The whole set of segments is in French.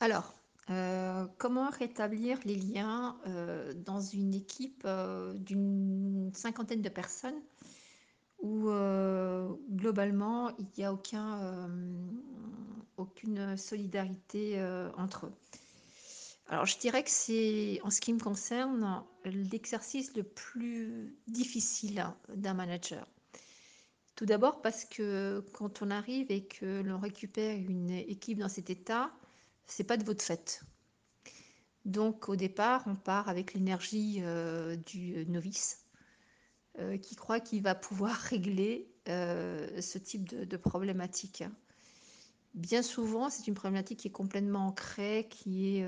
Alors, heu, comment rétablir les liens, heu, dans une équipe, heu, d'une cinquantaine de personnes où, globalement, il y a aucune solidarité, entre eux? Alors je dirais que c'est, en ce qui me concerne, l'exercice le plus difficile d'un manager. Tout d'abord parce que quand on arrive et que l'on récupère une équipe dans cet état, c'est pas de votre fait. Donc au départ, on part avec l'énergie, heu, du novice, heu, qui croit qu'il va pouvoir régler, heu, ce type de de problématique. Bien souvent, c'est une problématique qui est complètement ancrée, qui est,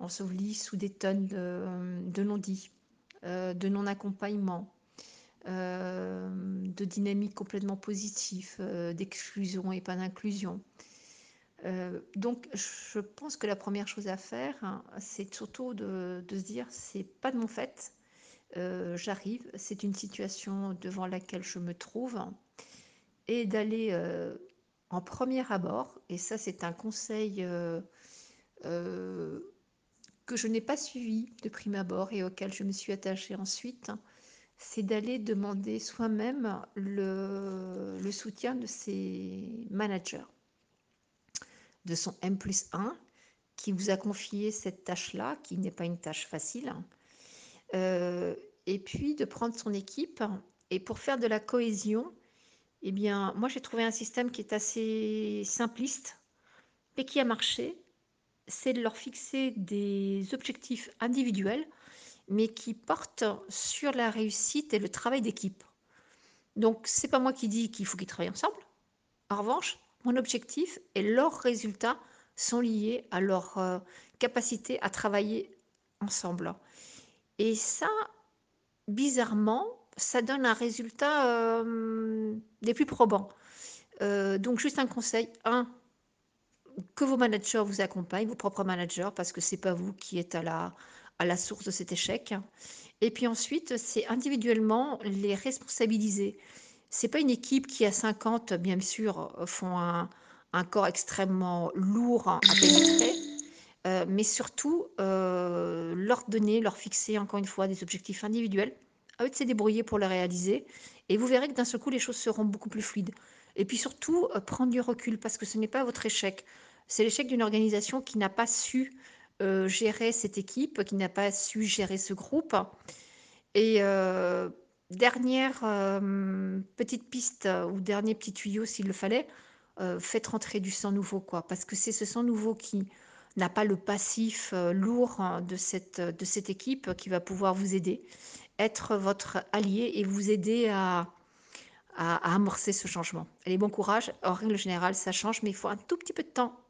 ensevelie sous des tonnes de, de non-dits, de non-accompagnement, hem, de dynamiques complètement positif, heu, d'exclusion et pas d'inclusion. Heu, donc je pense que la première chose à faire, hein, c'est surtout de se dire: «C'est pas de mon fait, heu, j'arrive, c'est une situation devant laquelle je me trouve» et d'aller, heu, en premier abord et ça c'est un conseil, que je n'ai pas suivi de prime abord et auquel je me suis attachée ensuite, c'est d'aller demander soi-même le soutien de ses managers de son M+1 qui vous a confié cette tâche-là, qui n'est pas une tâche facile, heu et puis de prendre son équipe et pour faire de la cohésion et bien, moi j'ai trouvé un système qui est assez simpliste et qui a marché, c'est de leur fixer des objectifs individuels, mais qui portent sur la réussite et le travail d'équipe. Donc c'est pas moi qui dis qu'il faut qu'ils travaillent ensemble. En revanche, mon objectif et leurs résultats sont liés à leur, heu, capacité à travailler ensemble et ça, bizarrement, ça donne un résultat, hem, des plus probants. Heu, donc juste un conseil, 1 que vos managers vous accompagnent, vos propres managers, parce que c'est pas vous qui êtes à la source de cet échec et puis ensuite, c'est individuellement les responsabiliser. C'est pas une équipe qui à 50 bien sûr, font un corps extrêmement lourd à pénétrer, heu, mais surtout, heu, leur donner, leur fixer encore une fois des objectifs individuels, à eux de se débrouiller pour le réaliser. Et vous verrez que d'un seul coup les choses seront beaucoup plus fluides. Et puis surtout, heu, prendre du recul parce que ce n'est pas votre échec, c'est l'échec d'une organisation qui n'a pas su, gérer cette équipe, qui n'a pas su gérer ce groupe. Et dernière, hem, petite piste ou dernier petit tuyau s'il le fallait, heu, faites rentrer du sang nouveau quoi, parce que c'est ce sang nouveau qui n'a pas le passif, lourd de cette de cette équipe qui va pouvoir vous aider, être votre allié et vous aider à à à amorcer ce changement. Allez, bon courage, en règle générale, ça change, mais il faut un tout petit peu de temps.